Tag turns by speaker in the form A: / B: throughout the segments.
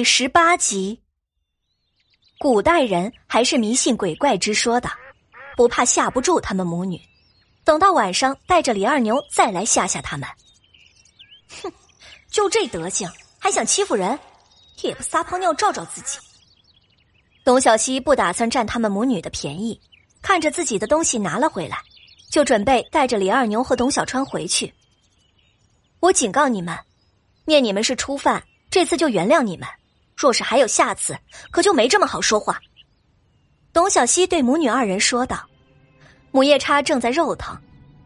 A: 第十八集，古代人还是迷信鬼怪之说的，不怕吓不住他们母女。等到晚上，带着李二牛再来吓吓他们。哼，就这德行，还想欺负人，也不撒泡尿照照自己。董小希不打算占他们母女的便宜，看着自己的东西拿了回来，就准备带着李二牛和董小川回去。我警告你们，念你们是初犯。这次就原谅你们，若是还有下次，可就没这么好说话。董小希对母女二人说道：“母夜叉正在肉疼，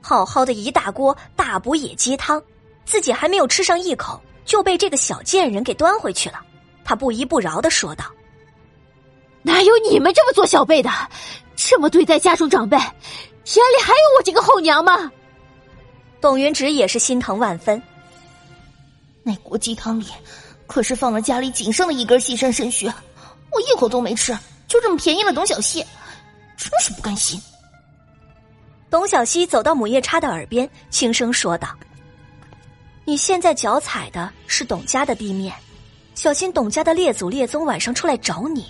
A: 好好的一大锅大补野鸡汤，自己还没有吃上一口，就被这个小贱人给端回去了。”他不依不饶的说道：“
B: 哪有你们这么做小辈的，这么对待家中长辈？眼里还有我这个后娘吗？”
A: 董云直也是心疼万分，
C: 那锅鸡汤里。可是放了家里仅剩的一根细山参须，我一口都没吃，就这么便宜了董小希，真是不甘心。
A: 董小希走到母夜叉的耳边，轻声说道：“你现在脚踩的是董家的地面，小心董家的列祖列宗晚上出来找你。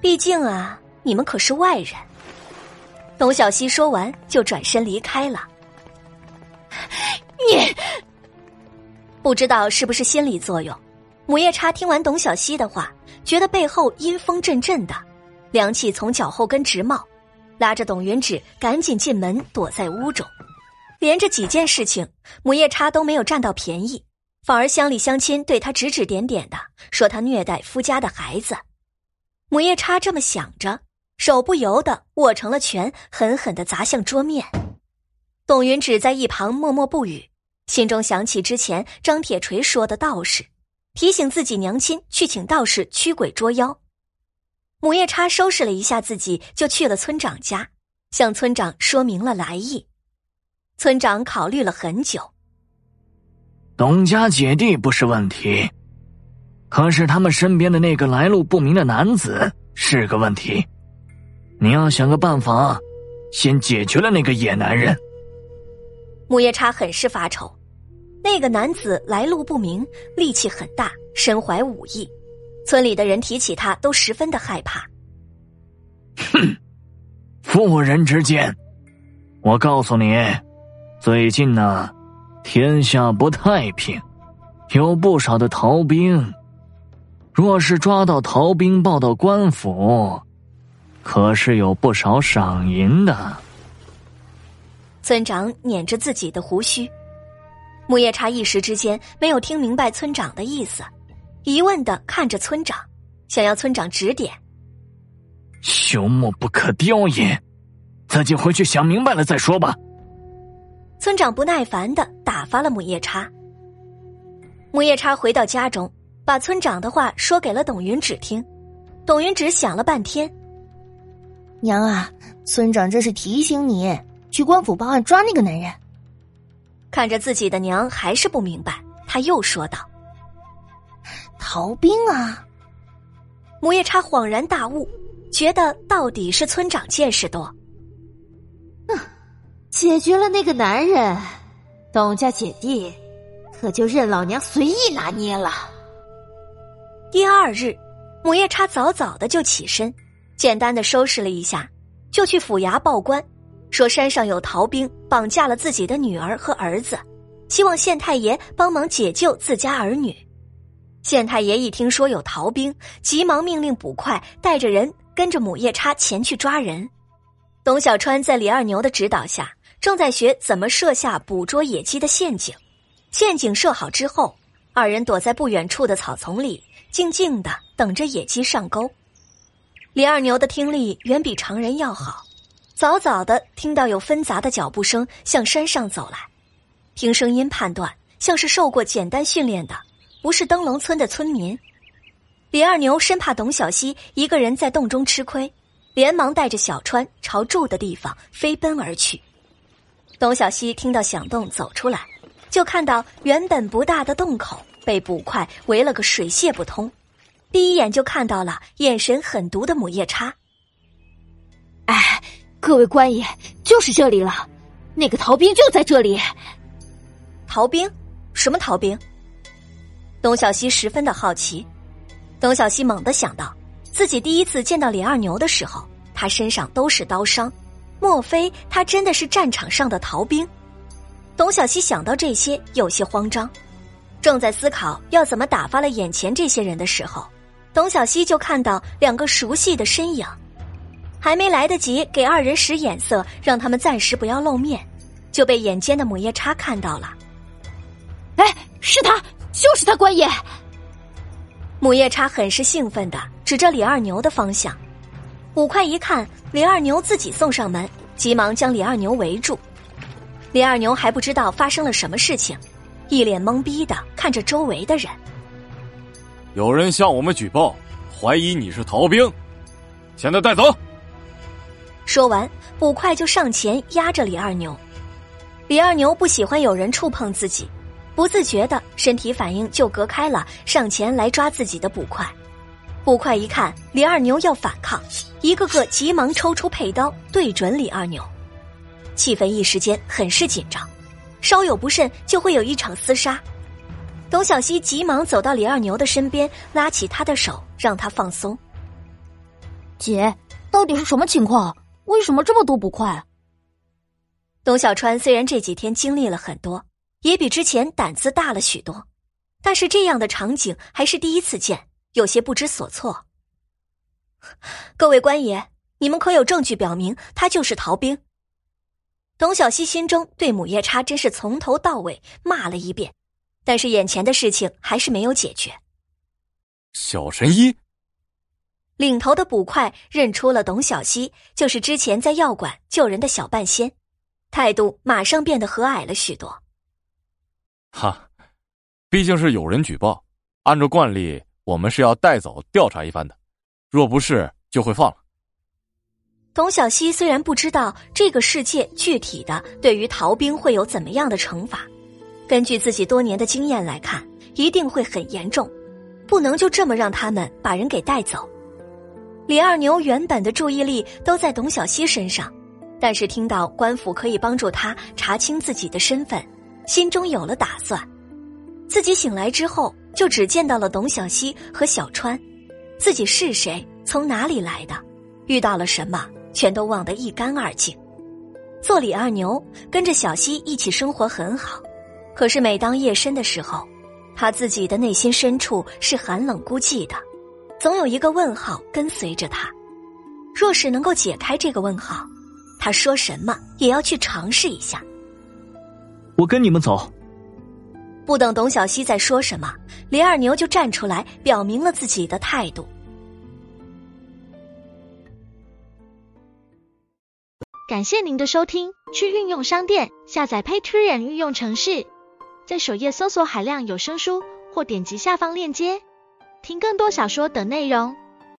A: 毕竟啊，你们可是外人。”董小希说完，就转身离开了。
B: 你
A: 不知道是不是心理作用？母夜叉听完董小希的话，觉得背后阴风阵阵的，凉气从脚后跟直冒，拉着董云芷赶紧进门躲在屋中。连着几件事情，母夜叉都没有占到便宜，反而乡里乡亲对他指指点点的，说他虐待夫家的孩子。母夜叉这么想着，手不由得握成了拳，狠狠的砸向桌面。董云芷在一旁默默不语，心中想起之前张铁锤说的道士。提醒自己娘亲去请道士驱鬼捉妖。母夜叉收拾了一下自己，就去了村长家，向村长说明了来意。村长考虑了很久，
D: 董家姐弟不是问题，可是他们身边的那个来路不明的男子是个问题。你要想个办法，先解决了那个野男人。
A: 母夜叉很是发愁。那个男子来路不明，力气很大，身怀武艺，村里的人提起他都十分的害怕。
D: 哼，妇人之见，我告诉你，最近呢，天下不太平，有不少的逃兵。若是抓到逃兵，报到官府，可是有不少赏银的。
A: 村长捻着自己的胡须。木叶叉一时之间没有听明白村长的意思，疑问的看着村长，想要村长指点。
D: 朽木不可雕也，自己回去想明白了再说吧。
A: 村长不耐烦的打发了木叶叉。木叶叉回到家中，把村长的话说给了董云芷听。董云芷想了半天，
C: 娘啊，村长这是提醒你去官府报案抓那个男人。
A: 看着自己的娘还是不明白，他又说道：“
C: 逃兵啊！”
A: 母夜叉恍然大悟，觉得到底是村长见识多。
B: 嗯，解决了那个男人，董家姐弟可就任老娘随意拿捏了。
A: 第二日，母夜叉早早的就起身，简单的收拾了一下，就去府衙报官。说山上有逃兵绑架了自己的女儿和儿子，希望县太爷帮忙解救自家儿女。县太爷一听说有逃兵，急忙命令捕快带着人跟着母夜叉前去抓人。董小川在李二牛的指导下，正在学怎么设下捕捉野鸡的陷阱。陷阱设好之后，二人躲在不远处的草丛里，静静的等着野鸡上钩。李二牛的听力远比常人要好。早早的听到有纷杂的脚步声向山上走来，听声音判断像是受过简单训练的，不是灯笼村的村民。李二牛生怕董小西一个人在洞中吃亏，连忙带着小川朝住的地方飞奔而去。董小西听到响动走出来，就看到原本不大的洞口被捕快围了个水泄不通，第一眼就看到了眼神狠毒的母夜叉。
B: 哎。各位官爷，就是这里了，那个逃兵就在这里。
A: 逃兵？什么逃兵？董小希十分的好奇。董小希猛地想到，自己第一次见到李二牛的时候，他身上都是刀伤，莫非他真的是战场上的逃兵？董小希想到这些，有些慌张，正在思考要怎么打发了眼前这些人的时候，董小希就看到两个熟悉的身影，还没来得及给二人使眼色，让他们暂时不要露面，就被眼尖的母夜叉看到了。
B: 哎，是他，就是他，官爷！
A: 母夜叉很是兴奋的指着李二牛的方向，五块一看李二牛自己送上门，急忙将李二牛围住。李二牛还不知道发生了什么事情，一脸懵逼的看着周围的人。
E: 有人向我们举报，怀疑你是逃兵，现在带走。
A: 说完，捕快就上前压着李二牛。李二牛不喜欢有人触碰自己。不自觉的身体反应就隔开了上前来抓自己的捕快，捕快一看李二牛要反抗，一个个急忙抽出佩刀对准李二牛，气氛一时间很是紧张，稍有不慎就会有一场厮杀。董小希急忙走到李二牛的身边，拉起他的手，让他放松。
C: 姐，到底是什么情况？为什么这么多捕快？
A: 啊董小川虽然这几天经历了很多。也比之前胆子大了许多，但是这样的场景还是第一次见，有些不知所措。各位官爷，你们可有证据表明他就是逃兵？董小希心中对母夜叉真是从头到尾骂了一遍，但是眼前的事情还是没有解决。
E: 小神医
A: 领头的捕快认出了董小希，就是之前在药馆救人的小半仙，态度马上变得和蔼了许多。
E: 哈，毕竟是有人举报，按照惯例，我们是要带走调查一番的，若不是就会放了。
A: 董小希虽然不知道这个世界具体的对于逃兵会有怎么样的惩罚，根据自己多年的经验来看，一定会很严重，不能就这么让他们把人给带走。李二牛原本的注意力都在董小希身上，但是听到官府可以帮助他查清自己的身份。心中有了打算，自己醒来之后就只见到了董小希和小川，自己是谁，从哪里来的，遇到了什么，全都忘得一干二净。做李二牛，跟着小希一起生活很好，可是每当夜深的时候，他自己的内心深处是寒冷孤寂的，总有一个问号跟随着他。若是能够解开这个问号，他说什么也要去尝试一下。
D: 我跟你们走。
A: 不等董小希再说什么，李二牛就站出来表明了自己的态度。
F: 感谢您的收听，去运用商店下载 Patreon 运用城市，在首页搜索海量有声书，或点击下方链接听更多小说等内容。